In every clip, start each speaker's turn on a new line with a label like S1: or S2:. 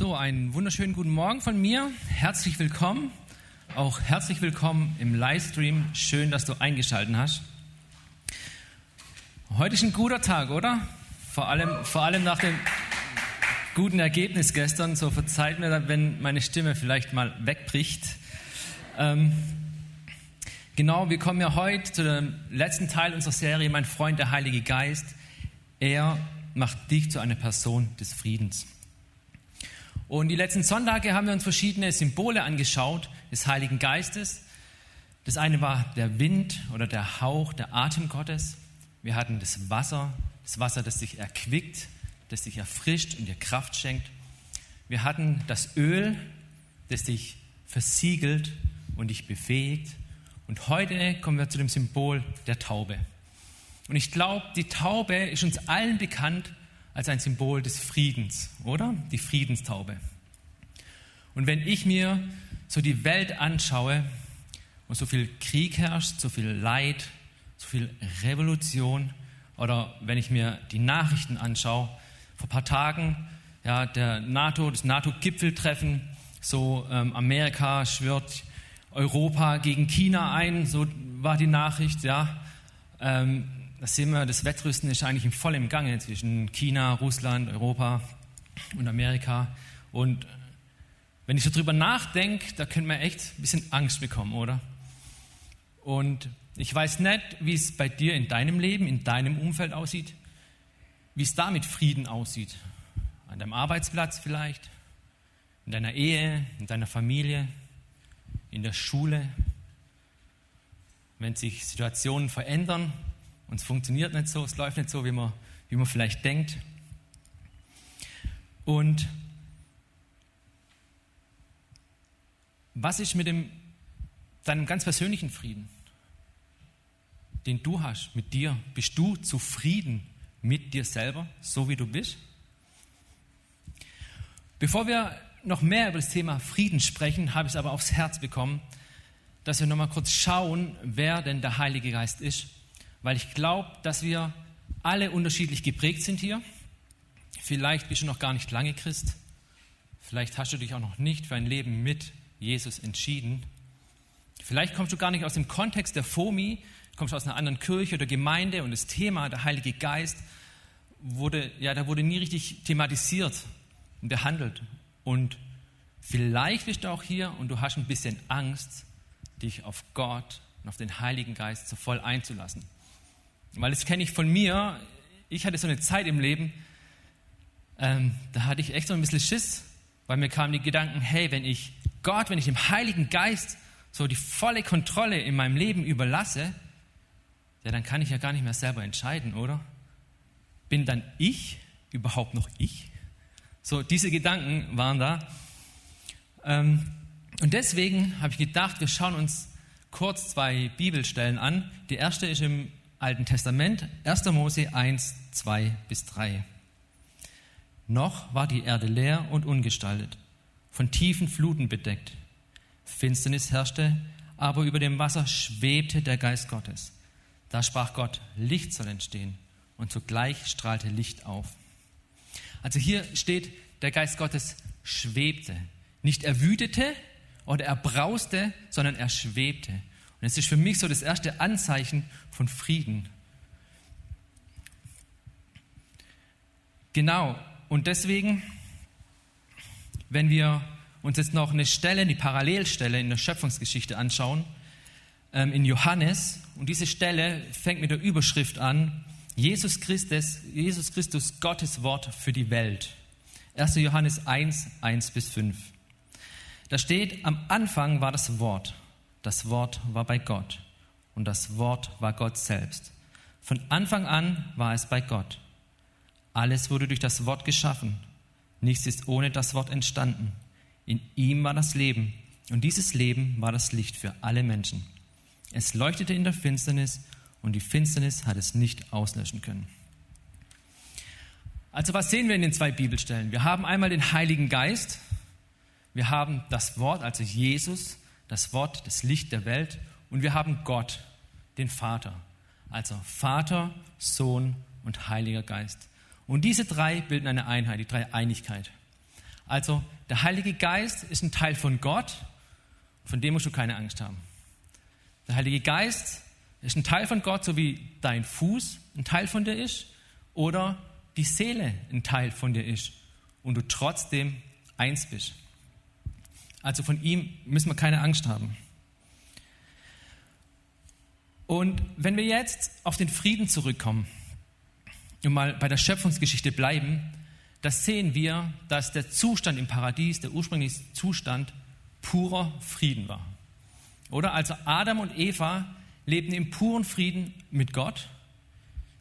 S1: So, einen wunderschönen guten Morgen von mir. Herzlich willkommen. Auch herzlich willkommen im Livestream. Schön, dass du eingeschaltet hast. Heute ist ein guter Tag, oder? Vor allem, vor allem nach dem guten Ergebnis gestern. So verzeiht mir, wenn meine Stimme vielleicht mal wegbricht. Ähm, genau, wir kommen ja heute zu dem letzten Teil unserer Serie, Mein Freund, der Heilige Geist. Er macht dich zu einer Person des Friedens. Und die letzten Sonntage haben wir uns verschiedene Symbole angeschaut des Heiligen Geistes. Das eine war der Wind oder der Hauch, der Atem Gottes. Wir hatten das Wasser, das Wasser, das sich erquickt, das sich erfrischt und dir Kraft schenkt. Wir hatten das Öl, das dich versiegelt und dich befähigt. Und heute kommen wir zu dem Symbol der Taube. Und ich glaube, die Taube ist uns allen bekannt als ein Symbol des Friedens, oder? Die Friedenstaube. Und wenn ich mir so die Welt anschaue, wo so viel Krieg herrscht, so viel Leid, so viel Revolution, oder wenn ich mir die Nachrichten anschaue, vor ein paar Tagen, ja, der NATO, das NATO-Gipfeltreffen, so ähm, Amerika schwört Europa gegen China ein, so war die Nachricht, ja. Ähm, da sehen wir, das Wettrüsten ist eigentlich voll im Gange zwischen China, Russland, Europa und Amerika. Und wenn ich so drüber nachdenke, da könnte man echt ein bisschen Angst bekommen, oder? Und ich weiß nicht, wie es bei dir in deinem Leben, in deinem Umfeld aussieht, wie es da mit Frieden aussieht. An deinem Arbeitsplatz vielleicht, in deiner Ehe, in deiner Familie, in der Schule. Wenn sich Situationen verändern, und es funktioniert nicht so, es läuft nicht so, wie man, wie man vielleicht denkt. Und was ist mit dem, deinem ganz persönlichen Frieden, den du hast mit dir? Bist du zufrieden mit dir selber, so wie du bist? Bevor wir noch mehr über das Thema Frieden sprechen, habe ich es aber aufs Herz bekommen, dass wir nochmal kurz schauen, wer denn der Heilige Geist ist weil ich glaube, dass wir alle unterschiedlich geprägt sind hier. Vielleicht bist du noch gar nicht lange Christ. Vielleicht hast du dich auch noch nicht für ein Leben mit Jesus entschieden. Vielleicht kommst du gar nicht aus dem Kontext der FOMI, kommst aus einer anderen Kirche oder Gemeinde und das Thema, der Heilige Geist, wurde, ja, da wurde nie richtig thematisiert und behandelt. Und vielleicht bist du auch hier und du hast ein bisschen Angst, dich auf Gott und auf den Heiligen Geist so voll einzulassen. Weil das kenne ich von mir. Ich hatte so eine Zeit im Leben, ähm, da hatte ich echt so ein bisschen Schiss, weil mir kamen die Gedanken, hey, wenn ich Gott, wenn ich dem Heiligen Geist so die volle Kontrolle in meinem Leben überlasse, ja, dann kann ich ja gar nicht mehr selber entscheiden, oder? Bin dann ich überhaupt noch ich? So, diese Gedanken waren da. Ähm, und deswegen habe ich gedacht, wir schauen uns kurz zwei Bibelstellen an. Die erste ist im Alten Testament, 1. Mose 1, 2 bis 3. Noch war die Erde leer und ungestaltet, von tiefen Fluten bedeckt. Finsternis herrschte, aber über dem Wasser schwebte der Geist Gottes. Da sprach Gott, Licht soll entstehen, und zugleich strahlte Licht auf. Also hier steht, der Geist Gottes schwebte. Nicht er wütete oder er brauste, sondern er schwebte. Und es ist für mich so das erste Anzeichen von Frieden. Genau. Und deswegen, wenn wir uns jetzt noch eine Stelle, die Parallelstelle in der Schöpfungsgeschichte anschauen, ähm, in Johannes, und diese Stelle fängt mit der Überschrift an, Jesus Christus, Jesus Christus, Gottes Wort für die Welt. 1. Johannes 1, 1 bis 5. Da steht, am Anfang war das Wort das Wort war bei Gott und das Wort war Gott selbst. Von Anfang an war es bei Gott. Alles wurde durch das Wort geschaffen. Nichts ist ohne das Wort entstanden. In ihm war das Leben und dieses Leben war das Licht für alle Menschen. Es leuchtete in der Finsternis und die Finsternis hat es nicht auslöschen können. Also was sehen wir in den zwei Bibelstellen? Wir haben einmal den Heiligen Geist, wir haben das Wort, also Jesus, das Wort, das Licht der Welt und wir haben Gott, den Vater. Also Vater, Sohn und Heiliger Geist. Und diese drei bilden eine Einheit, die Dreieinigkeit. Also der Heilige Geist ist ein Teil von Gott, von dem musst du keine Angst haben. Der Heilige Geist ist ein Teil von Gott, so wie dein Fuß ein Teil von dir ist oder die Seele ein Teil von dir ist und du trotzdem eins bist. Also von ihm müssen wir keine Angst haben. Und wenn wir jetzt auf den Frieden zurückkommen und mal bei der Schöpfungsgeschichte bleiben, da sehen wir, dass der Zustand im Paradies, der ursprüngliche Zustand, purer Frieden war. Oder also Adam und Eva lebten im puren Frieden mit Gott.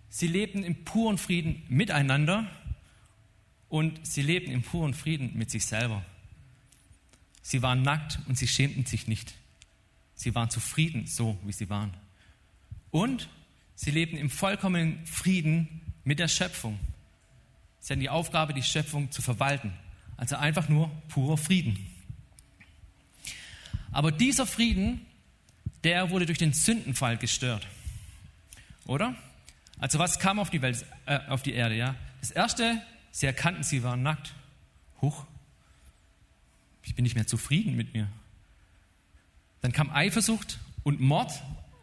S1: Sie lebten im puren Frieden miteinander und sie lebten im puren Frieden mit sich selber. Sie waren nackt und sie schämten sich nicht. Sie waren zufrieden, so wie sie waren. Und sie lebten im vollkommenen Frieden mit der Schöpfung. Sie hatten die Aufgabe, die Schöpfung zu verwalten. Also einfach nur purer Frieden. Aber dieser Frieden, der wurde durch den Sündenfall gestört. Oder? Also was kam auf die, Welt, äh, auf die Erde? Ja? Das Erste, sie erkannten, sie waren nackt. Huch, ich bin nicht mehr zufrieden mit mir. Dann kam Eifersucht und Mord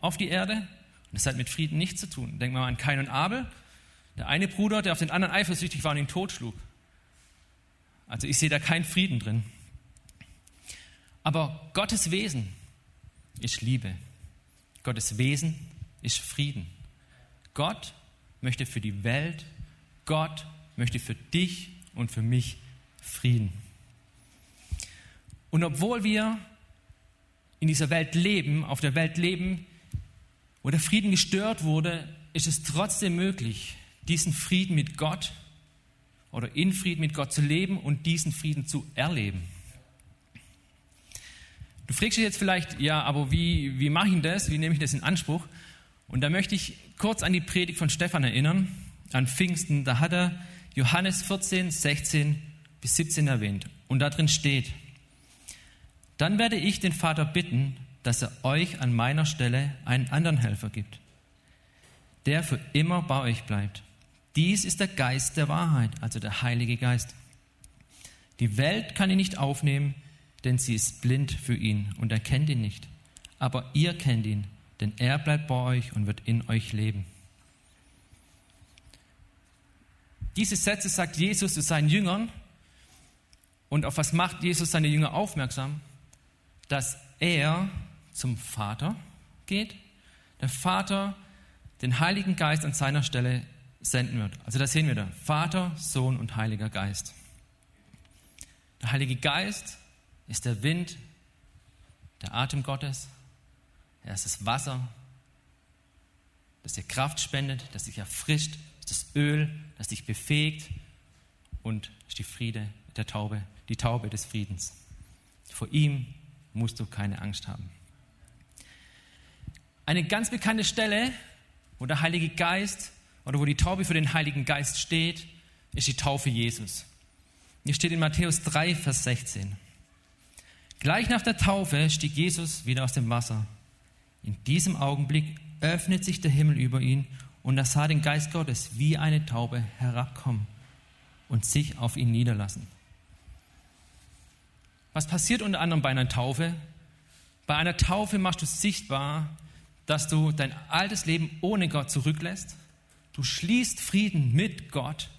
S1: auf die Erde. Und das hat mit Frieden nichts zu tun. Denken wir mal an Kain und Abel. Der eine Bruder, der auf den anderen eifersüchtig war und ihn totschlug. Also ich sehe da keinen Frieden drin. Aber Gottes Wesen ist Liebe. Gottes Wesen ist Frieden. Gott möchte für die Welt, Gott möchte für dich und für mich Frieden. Und obwohl wir in dieser Welt leben, auf der Welt leben, wo der Frieden gestört wurde, ist es trotzdem möglich, diesen Frieden mit Gott oder in Frieden mit Gott zu leben und diesen Frieden zu erleben. Du fragst dich jetzt vielleicht, ja, aber wie, wie mache ich das? Wie nehme ich das in Anspruch? Und da möchte ich kurz an die Predigt von Stefan erinnern, an Pfingsten. Da hat er Johannes 14, 16 bis 17 erwähnt. Und da drin steht, dann werde ich den Vater bitten, dass er euch an meiner Stelle einen anderen Helfer gibt, der für immer bei euch bleibt. Dies ist der Geist der Wahrheit, also der Heilige Geist. Die Welt kann ihn nicht aufnehmen, denn sie ist blind für ihn und erkennt ihn nicht. Aber ihr kennt ihn, denn er bleibt bei euch und wird in euch leben. Diese Sätze sagt Jesus zu seinen Jüngern. Und auf was macht Jesus seine Jünger aufmerksam? Dass er zum Vater geht, der Vater den Heiligen Geist an seiner Stelle senden wird. Also da sehen wir da, Vater, Sohn und Heiliger Geist. Der Heilige Geist ist der Wind, der Atem Gottes. Er ist das Wasser, das dir Kraft spendet, das dich erfrischt, das Öl, das dich befähigt und ist die Friede der Taube, die Taube des Friedens. Vor ihm musst du keine Angst haben. Eine ganz bekannte Stelle, wo der Heilige Geist oder wo die Taube für den Heiligen Geist steht, ist die Taufe Jesus. Hier steht in Matthäus 3, Vers 16. Gleich nach der Taufe stieg Jesus wieder aus dem Wasser. In diesem Augenblick öffnet sich der Himmel über ihn und er sah den Geist Gottes wie eine Taube herabkommen und sich auf ihn niederlassen. Was passiert unter anderem bei einer Taufe? Bei einer Taufe machst du sichtbar, dass du dein altes Leben ohne Gott zurücklässt. Du schließt Frieden mit Gott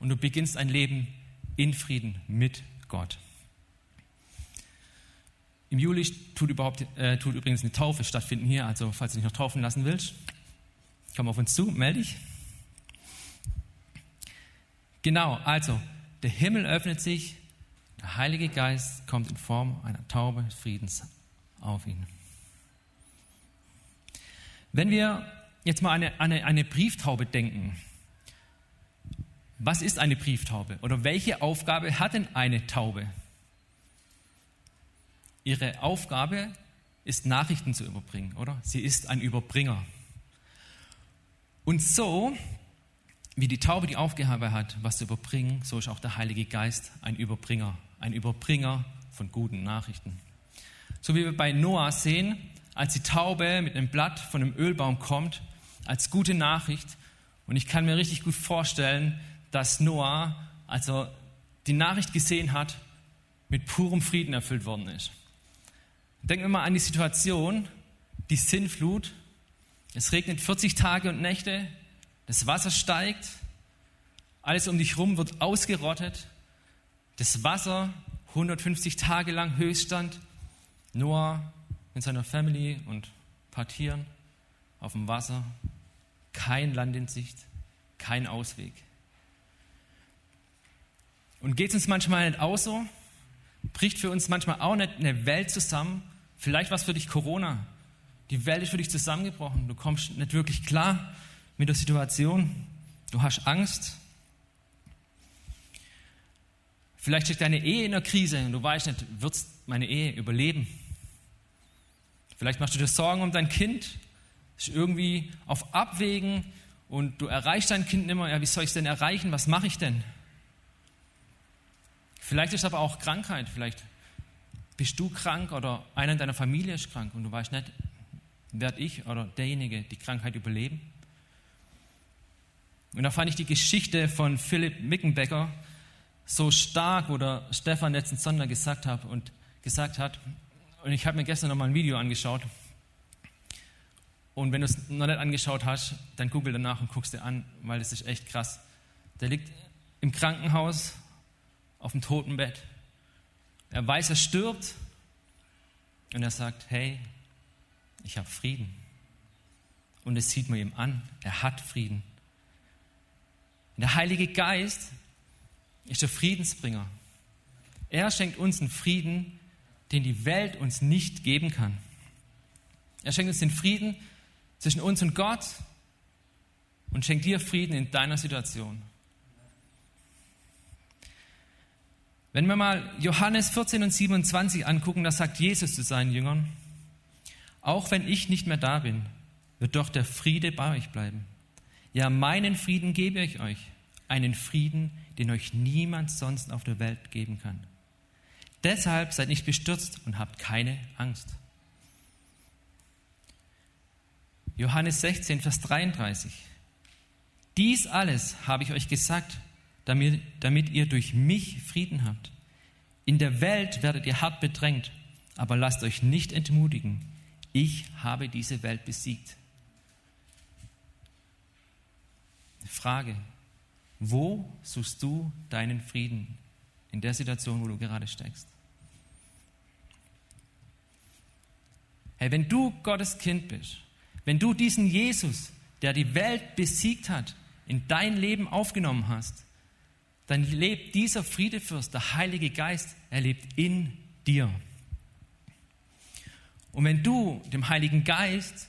S1: und du beginnst ein Leben in Frieden mit Gott. Im Juli tut, überhaupt, äh, tut übrigens eine Taufe stattfinden hier, also falls du dich noch taufen lassen willst, komm auf uns zu, melde dich. Genau, also der Himmel öffnet sich, der Heilige Geist kommt in Form einer Taube Friedens auf ihn. Wenn wir jetzt mal an eine, eine, eine Brieftaube denken, was ist eine Brieftaube oder welche Aufgabe hat denn eine Taube? Ihre Aufgabe ist, Nachrichten zu überbringen, oder? Sie ist ein Überbringer. Und so, wie die Taube die Aufgabe hat, was zu überbringen, so ist auch der Heilige Geist ein Überbringer, ein Überbringer von guten Nachrichten. So wie wir bei Noah sehen, als die Taube mit einem Blatt von einem Ölbaum kommt, als gute Nachricht. Und ich kann mir richtig gut vorstellen, dass Noah, also die Nachricht gesehen hat, mit purem Frieden erfüllt worden ist. Denken wir mal an die Situation, die Sinnflut. Es regnet 40 Tage und Nächte, das Wasser steigt, alles um dich herum wird ausgerottet, das Wasser 150 Tage lang Höchststand, Noah mit seiner Family und ein paar Tieren auf dem Wasser, kein Land in Sicht, kein Ausweg. Und geht es uns manchmal nicht auch so? Bricht für uns manchmal auch nicht eine Welt zusammen? Vielleicht war es für dich Corona. Die Welt ist für dich zusammengebrochen. Du kommst nicht wirklich klar mit der Situation. Du hast Angst. Vielleicht steckt deine Ehe in der Krise und du weißt nicht, wird meine Ehe überleben? Vielleicht machst du dir Sorgen um dein Kind, ist irgendwie auf Abwägen und du erreichst dein Kind nicht mehr. Ja, wie soll ich es denn erreichen? Was mache ich denn? Vielleicht ist aber auch Krankheit. Vielleicht bist du krank oder einer in deiner Familie ist krank und du weißt nicht, werde ich oder derjenige die Krankheit überleben? Und da fand ich die Geschichte von Philipp Mickenbecker so stark, wo der Stefan letzten Sonntag gesagt hat und gesagt hat. Und ich habe mir gestern nochmal ein Video angeschaut. Und wenn du es noch nicht angeschaut hast, dann google danach und guckst dir an, weil das ist echt krass. Der liegt im Krankenhaus auf dem Totenbett. Er weiß, er stirbt und er sagt, hey, ich habe Frieden. Und es sieht man ihm an, er hat Frieden. Der Heilige Geist ist der Friedensbringer. Er schenkt uns einen Frieden, den die Welt uns nicht geben kann. Er schenkt uns den Frieden zwischen uns und Gott und schenkt dir Frieden in deiner Situation. Wenn wir mal Johannes 14 und 27 angucken, da sagt Jesus zu seinen Jüngern, auch wenn ich nicht mehr da bin, wird doch der Friede bei euch bleiben. Ja, meinen Frieden gebe ich euch, einen Frieden, den euch niemand sonst auf der Welt geben kann. Deshalb seid nicht bestürzt und habt keine Angst. Johannes 16, Vers 33. Dies alles habe ich euch gesagt, damit, damit ihr durch mich Frieden habt. In der Welt werdet ihr hart bedrängt, aber lasst euch nicht entmutigen. Ich habe diese Welt besiegt. Frage, wo suchst du deinen Frieden in der Situation, wo du gerade steckst? Hey, wenn du Gottes Kind bist, wenn du diesen Jesus, der die Welt besiegt hat, in dein Leben aufgenommen hast, dann lebt dieser Friedefürst, der Heilige Geist, er lebt in dir. Und wenn du dem Heiligen Geist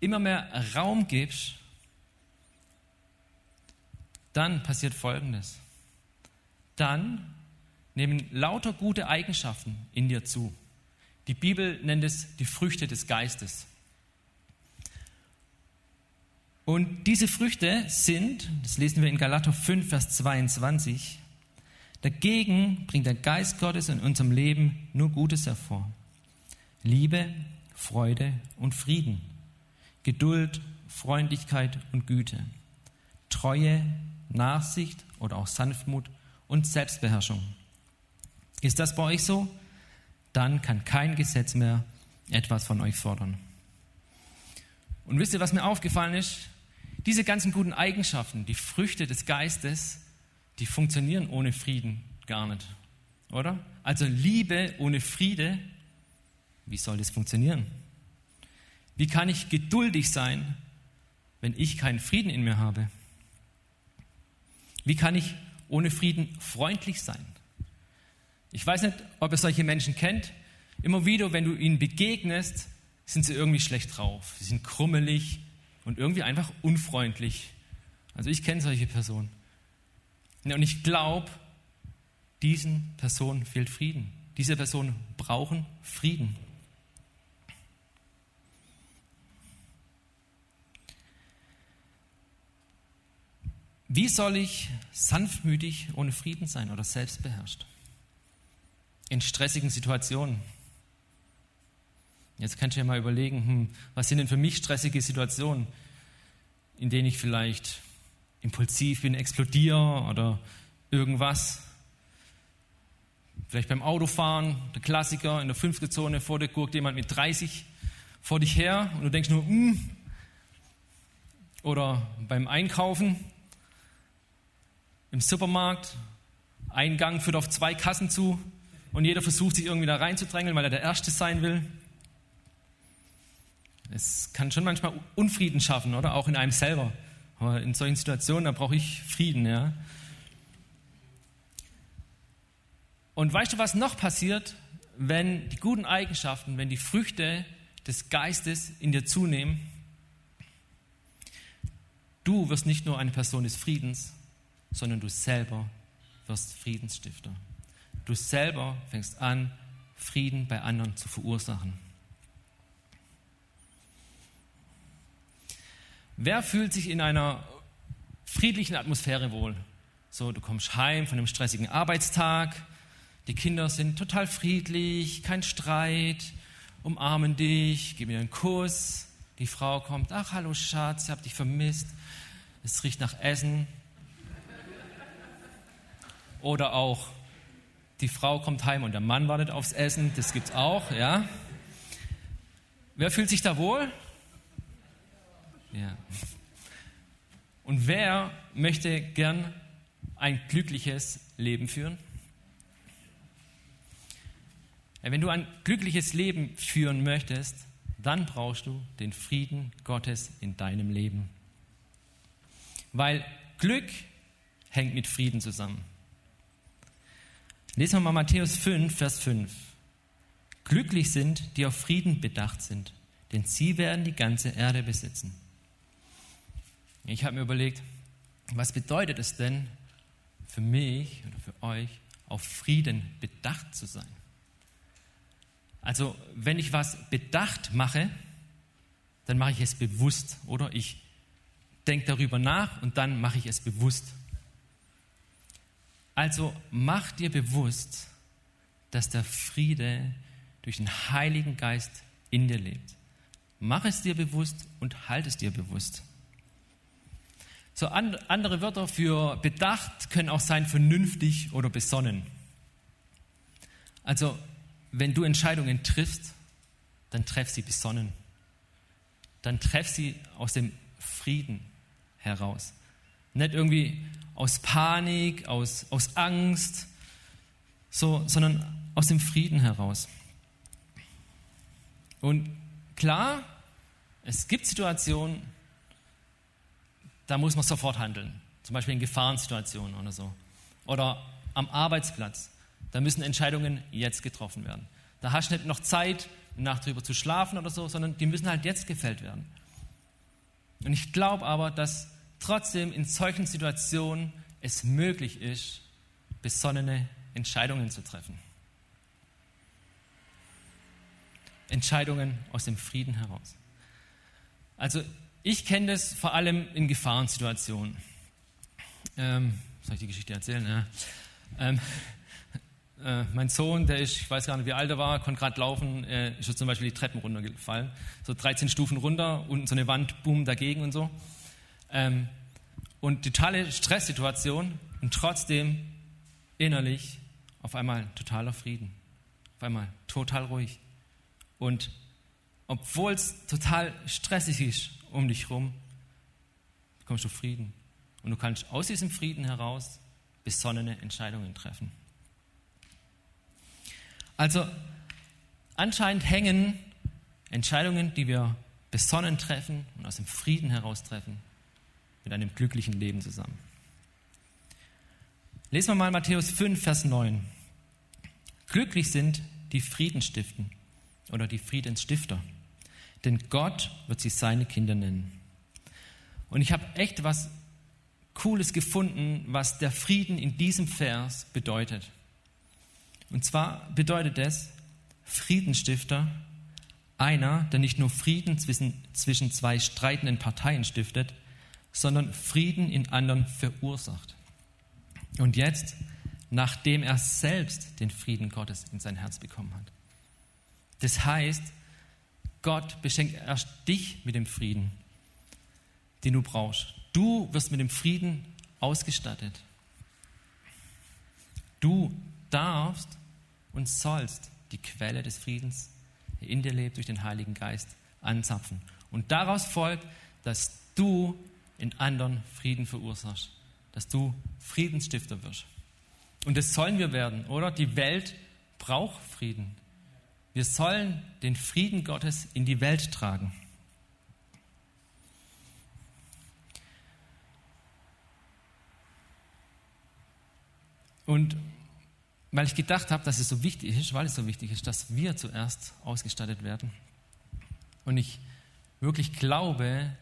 S1: immer mehr Raum gibst, dann passiert Folgendes. Dann nehmen lauter gute Eigenschaften in dir zu. Die Bibel nennt es die Früchte des Geistes. Und diese Früchte sind, das lesen wir in Galater 5, Vers 22, dagegen bringt der Geist Gottes in unserem Leben nur Gutes hervor. Liebe, Freude und Frieden, Geduld, Freundlichkeit und Güte, Treue, Nachsicht oder auch Sanftmut und Selbstbeherrschung. Ist das bei euch so? Dann kann kein Gesetz mehr etwas von euch fordern. Und wisst ihr, was mir aufgefallen ist? Diese ganzen guten Eigenschaften, die Früchte des Geistes, die funktionieren ohne Frieden gar nicht, oder? Also Liebe ohne Friede, wie soll das funktionieren? Wie kann ich geduldig sein, wenn ich keinen Frieden in mir habe? Wie kann ich ohne Frieden freundlich sein? Ich weiß nicht, ob ihr solche Menschen kennt. Immer wieder, wenn du ihnen begegnest, sind sie irgendwie schlecht drauf. Sie sind krummelig, und irgendwie einfach unfreundlich. Also ich kenne solche Personen. Und ich glaube, diesen Personen fehlt Frieden. Diese Personen brauchen Frieden. Wie soll ich sanftmütig ohne Frieden sein oder selbstbeherrscht? In stressigen Situationen. Jetzt kannst du ja mal überlegen, hm, was sind denn für mich stressige Situationen, in denen ich vielleicht impulsiv bin, explodiere oder irgendwas. Vielleicht beim Autofahren, der Klassiker, in der fünften Zone vor dir guckt jemand mit 30 vor dich her und du denkst nur, mm. Oder beim Einkaufen, im Supermarkt, ein Gang führt auf zwei Kassen zu und jeder versucht sich irgendwie da reinzudrängeln, weil er der Erste sein will. Es kann schon manchmal Unfrieden schaffen, oder? Auch in einem selber. Aber in solchen Situationen, da brauche ich Frieden, ja. Und weißt du, was noch passiert, wenn die guten Eigenschaften, wenn die Früchte des Geistes in dir zunehmen? Du wirst nicht nur eine Person des Friedens, sondern du selber wirst Friedensstifter. Du selber fängst an, Frieden bei anderen zu verursachen. Wer fühlt sich in einer friedlichen Atmosphäre wohl? So, du kommst heim von einem stressigen Arbeitstag, die Kinder sind total friedlich, kein Streit, umarmen dich, geben dir einen Kuss. Die Frau kommt, ach hallo Schatz, ich hab dich vermisst. Es riecht nach Essen. Oder auch die Frau kommt heim und der Mann wartet aufs Essen, das gibt's auch, ja. Wer fühlt sich da wohl? Ja. Und wer möchte gern ein glückliches Leben führen? Wenn du ein glückliches Leben führen möchtest, dann brauchst du den Frieden Gottes in deinem Leben. Weil Glück hängt mit Frieden zusammen. Lesen wir mal Matthäus 5, Vers 5. Glücklich sind, die auf Frieden bedacht sind, denn sie werden die ganze Erde besitzen. Ich habe mir überlegt, was bedeutet es denn für mich oder für euch, auf Frieden bedacht zu sein? Also wenn ich was bedacht mache, dann mache ich es bewusst, oder? Ich denke darüber nach und dann mache ich es bewusst. Also mach dir bewusst, dass der Friede durch den Heiligen Geist in dir lebt. Mach es dir bewusst und halt es dir bewusst. So andere Wörter für bedacht können auch sein vernünftig oder besonnen. Also wenn du Entscheidungen triffst, dann treff sie besonnen. Dann treff sie aus dem Frieden heraus. Nicht irgendwie aus Panik, aus, aus Angst, so, sondern aus dem Frieden heraus. Und klar, es gibt Situationen, da muss man sofort handeln. Zum Beispiel in Gefahrensituationen oder so. Oder am Arbeitsplatz. Da müssen Entscheidungen jetzt getroffen werden. Da hast du nicht noch Zeit, eine Nacht drüber zu schlafen oder so, sondern die müssen halt jetzt gefällt werden. Und ich glaube aber, dass trotzdem in solchen Situationen es möglich ist, besonnene Entscheidungen zu treffen. Entscheidungen aus dem Frieden heraus. Also ich kenne das vor allem in Gefahrensituationen. Ähm, soll ich die Geschichte erzählen? Ja. Ähm, äh, mein Sohn, der ist, ich weiß gar nicht, wie alt er war, konnte gerade laufen, äh, ist zum Beispiel die Treppen runtergefallen. So 13 Stufen runter, unten so eine Wand, boom, dagegen und so. Ähm, und totale Stresssituation und trotzdem innerlich auf einmal totaler Frieden. Auf einmal total ruhig. Und obwohl es total stressig ist um dich herum, bekommst du Frieden. Und du kannst aus diesem Frieden heraus besonnene Entscheidungen treffen. Also anscheinend hängen Entscheidungen, die wir besonnen treffen und aus dem Frieden heraus treffen, mit einem glücklichen Leben zusammen. Lesen wir mal Matthäus 5, Vers 9. Glücklich sind die Frieden stiften oder die Friedensstifter, denn Gott wird sie seine Kinder nennen. Und ich habe echt was Cooles gefunden, was der Frieden in diesem Vers bedeutet. Und zwar bedeutet es, Friedensstifter, einer, der nicht nur Frieden zwischen, zwischen zwei streitenden Parteien stiftet, sondern Frieden in anderen verursacht. Und jetzt, nachdem er selbst den Frieden Gottes in sein Herz bekommen hat. Das heißt, Gott beschenkt erst dich mit dem Frieden, den du brauchst. Du wirst mit dem Frieden ausgestattet. Du darfst und sollst die Quelle des Friedens, der in dir lebt, durch den Heiligen Geist anzapfen. Und daraus folgt, dass du in anderen Frieden verursachst, dass du Friedensstifter wirst. Und das sollen wir werden, oder? Die Welt braucht Frieden. Wir sollen den Frieden Gottes in die Welt tragen. Und weil ich gedacht habe, dass es so wichtig ist, weil es so wichtig ist, dass wir zuerst ausgestattet werden. Und ich wirklich glaube,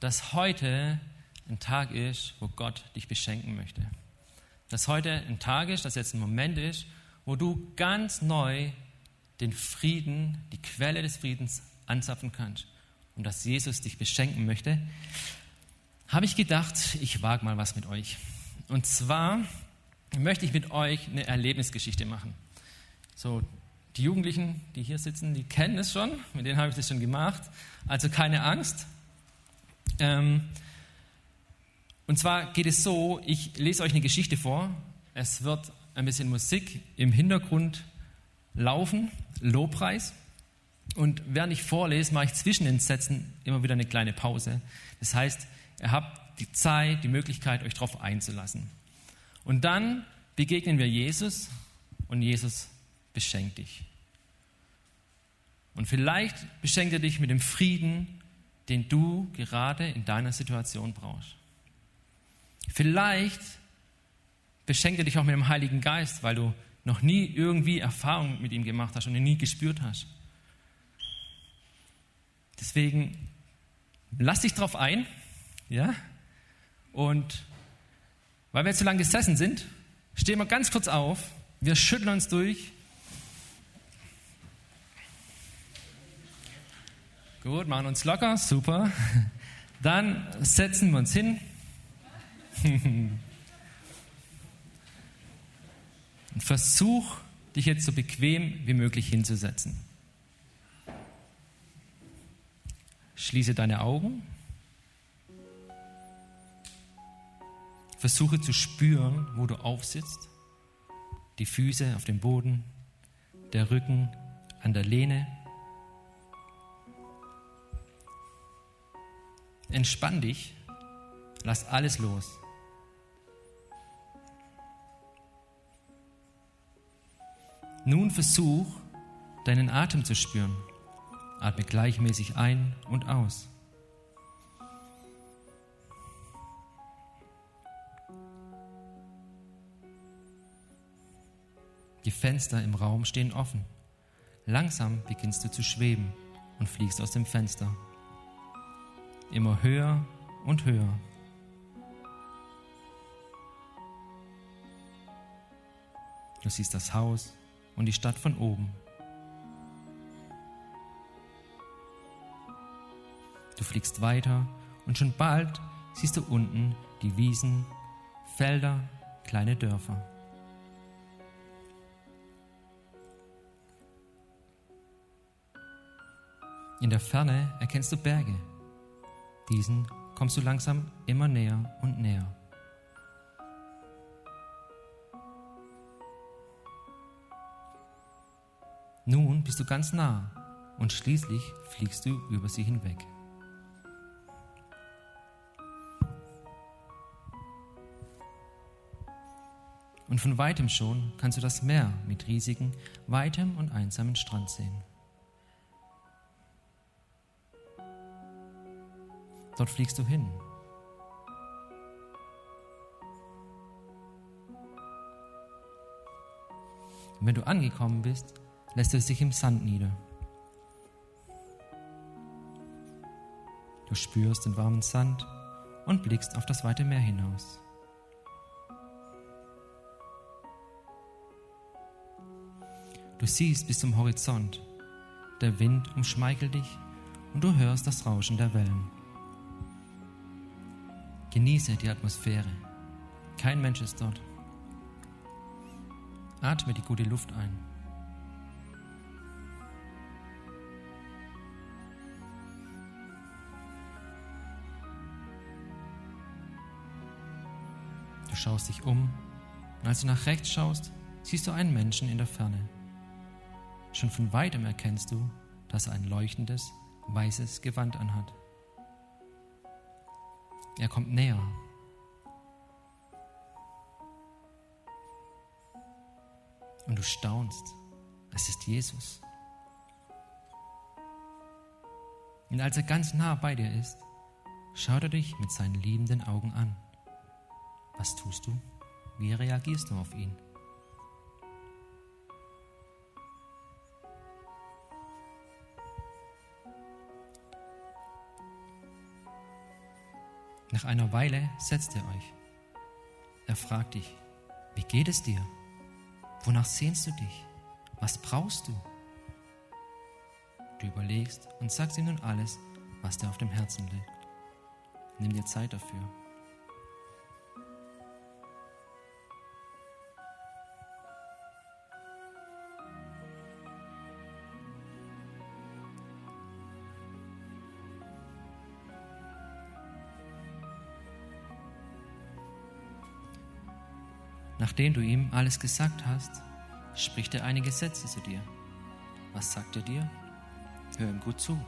S1: dass heute ein Tag ist, wo Gott dich beschenken möchte. Dass heute ein Tag ist, dass jetzt ein Moment ist, wo du ganz neu den Frieden, die Quelle des Friedens anzapfen kannst. Und dass Jesus dich beschenken möchte, habe ich gedacht, ich wage mal was mit euch. Und zwar möchte ich mit euch eine Erlebnisgeschichte machen. So, die Jugendlichen, die hier sitzen, die kennen es schon, mit denen habe ich das schon gemacht. Also keine Angst. Ähm, und zwar geht es so, ich lese euch eine Geschichte vor. Es wird ein bisschen Musik im Hintergrund laufen, Lobpreis. Und während ich vorlese, mache ich zwischen den Sätzen immer wieder eine kleine Pause. Das heißt, ihr habt die Zeit, die Möglichkeit, euch darauf einzulassen. Und dann begegnen wir Jesus und Jesus beschenkt dich. Und vielleicht beschenkt er dich mit dem Frieden, den du gerade in deiner Situation brauchst. Vielleicht beschenkt er dich auch mit dem Heiligen Geist, weil du noch nie irgendwie Erfahrung mit ihm gemacht hast und ihn nie gespürt hast. Deswegen lass dich drauf ein, ja? Und weil wir jetzt so lange gesessen sind, stehen wir ganz kurz auf, wir schütteln uns durch. Gut, machen uns locker, super. Dann setzen wir uns hin. Und versuch, dich jetzt so bequem wie möglich hinzusetzen. Schließe deine Augen. Versuche zu spüren, wo du aufsitzt. Die Füße auf dem Boden, der Rücken an der Lehne. Entspann dich, lass alles los. Nun versuch, deinen Atem zu spüren. Atme gleichmäßig ein und aus. Die Fenster im Raum stehen offen. Langsam beginnst du zu schweben und fliegst aus dem Fenster. Immer höher und höher. Du siehst das Haus und die Stadt von oben. Du fliegst weiter und schon bald siehst du unten die Wiesen, Felder, kleine Dörfer. In der Ferne erkennst du Berge. Diesen kommst du langsam immer näher und näher. Nun bist du ganz nah und schließlich fliegst du über sie hinweg. Und von weitem schon kannst du das Meer mit riesigen, weitem und einsamen Strand sehen. Dort fliegst du hin. Und wenn du angekommen bist, lässt er sich im Sand nieder. Du spürst den warmen Sand und blickst auf das weite Meer hinaus. Du siehst bis zum Horizont. Der Wind umschmeichelt dich und du hörst das Rauschen der Wellen. Genieße die Atmosphäre. Kein Mensch ist dort. Atme die gute Luft ein. Du schaust dich um und als du nach rechts schaust, siehst du einen Menschen in der Ferne. Schon von weitem erkennst du, dass er ein leuchtendes, weißes Gewand anhat. Er kommt näher. Und du staunst, es ist Jesus. Und als er ganz nah bei dir ist, schaut er dich mit seinen liebenden Augen an. Was tust du? Wie reagierst du auf ihn? Nach einer Weile setzt er euch. Er fragt dich, wie geht es dir? Wonach sehnst du dich? Was brauchst du? Du überlegst und sagst ihm nun alles, was dir auf dem Herzen liegt. Nimm dir Zeit dafür. Nachdem du ihm alles gesagt hast, spricht er einige Sätze zu dir. Was sagt er dir? Hör ihm gut zu.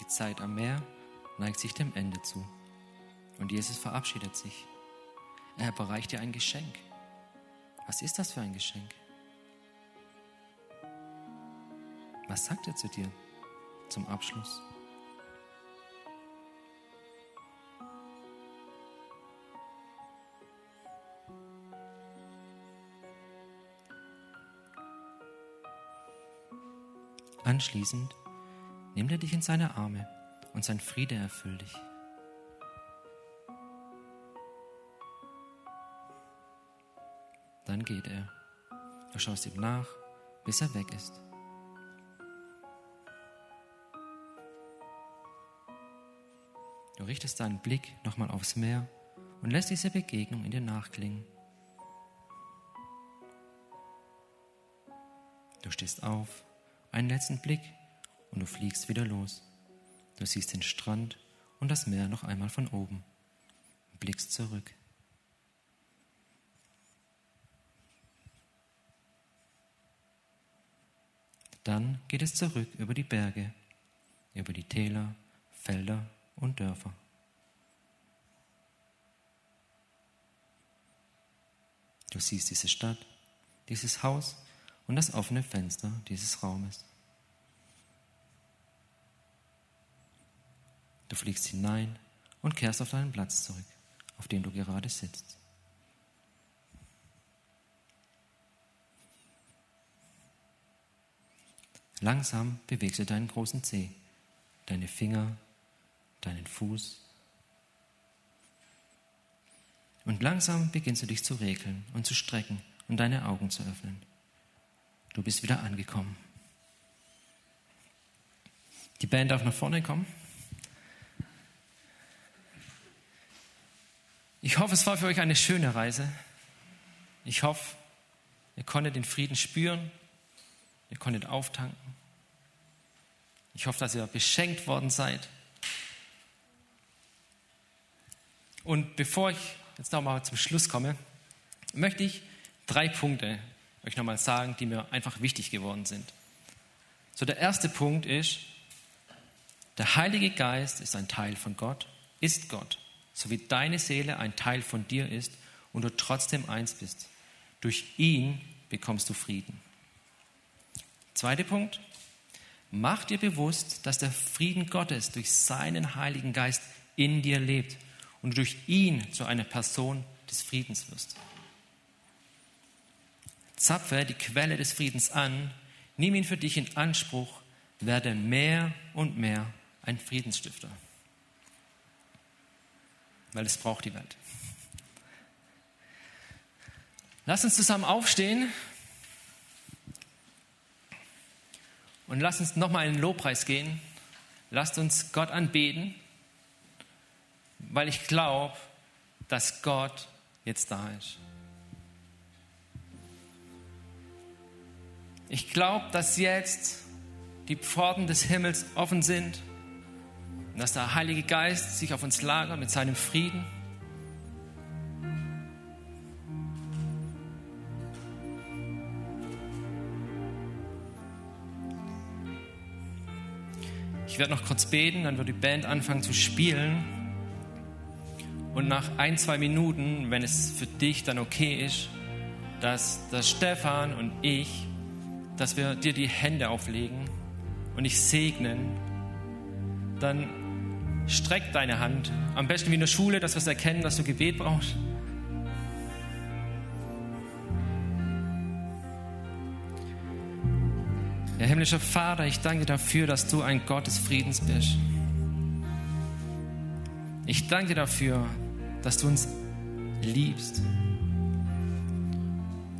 S1: Die Zeit am Meer neigt sich dem Ende zu und Jesus verabschiedet sich. Er bereicht dir ein Geschenk. Was ist das für ein Geschenk? Was sagt er zu dir zum Abschluss? Anschließend nimmt er dich in seine Arme und sein Friede erfüllt dich. Geht er. Du schaust ihm nach, bis er weg ist. Du richtest deinen Blick nochmal aufs Meer und lässt diese Begegnung in dir nachklingen. Du stehst auf, einen letzten Blick und du fliegst wieder los. Du siehst den Strand und das Meer noch einmal von oben und blickst zurück. Dann geht es zurück über die Berge, über die Täler, Felder und Dörfer. Du siehst diese Stadt, dieses Haus und das offene Fenster dieses Raumes. Du fliegst hinein und kehrst auf deinen Platz zurück, auf dem du gerade sitzt. Langsam bewegst du deinen großen Zeh, deine Finger, deinen Fuß. Und langsam beginnst du dich zu regeln und zu strecken und deine Augen zu öffnen. Du bist wieder angekommen. Die Band darf nach vorne kommen. Ich hoffe, es war für euch eine schöne Reise. Ich hoffe, ihr konntet den Frieden spüren, ihr konntet auftanken. Ich hoffe, dass ihr beschenkt worden seid. Und bevor ich jetzt nochmal zum Schluss komme, möchte ich drei Punkte euch nochmal sagen, die mir einfach wichtig geworden sind. So, der erste Punkt ist, der Heilige Geist ist ein Teil von Gott, ist Gott, so wie deine Seele ein Teil von dir ist und du trotzdem eins bist. Durch ihn bekommst du Frieden. Zweiter Punkt, mach dir bewusst, dass der Frieden Gottes durch seinen Heiligen Geist in dir lebt und du durch ihn zu einer Person des Friedens wirst. Zapfe die Quelle des Friedens an, nimm ihn für dich in Anspruch, werde mehr und mehr ein Friedensstifter. Weil es braucht die Welt. Lass uns zusammen aufstehen und lass uns nochmal in den Lobpreis gehen. Lasst uns Gott anbeten weil ich glaube, dass Gott jetzt da ist. Ich glaube, dass jetzt die Pforten des Himmels offen sind und dass der Heilige Geist sich auf uns lagert mit seinem Frieden. Ich werde noch kurz beten, dann wird die Band anfangen zu spielen. Und nach ein, zwei Minuten, wenn es für dich dann okay ist, dass, dass Stefan und ich, dass wir dir die Hände auflegen und dich segnen, dann streck deine Hand. Am besten wie in der Schule, dass wir es erkennen, dass du Gebet brauchst. Himmlischer Vater, ich danke dafür, dass du ein Gott des Friedens bist. Ich danke dafür, dass du uns liebst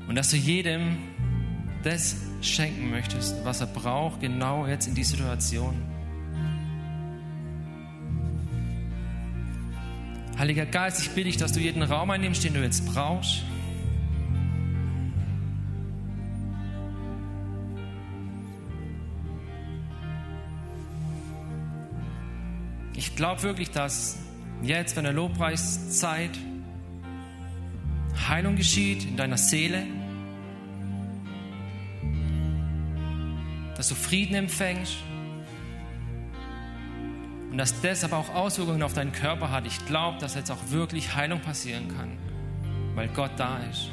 S1: und dass du jedem das schenken möchtest, was er braucht, genau jetzt in die Situation. Heiliger Geist, ich bitte dich, dass du jeden Raum einnimmst, den du jetzt brauchst. Ich glaube wirklich, dass jetzt, wenn der Lobpreiszeit Heilung geschieht in deiner Seele, dass du Frieden empfängst und dass das aber auch Auswirkungen auf deinen Körper hat. Ich glaube, dass jetzt auch wirklich Heilung passieren kann, weil Gott da ist.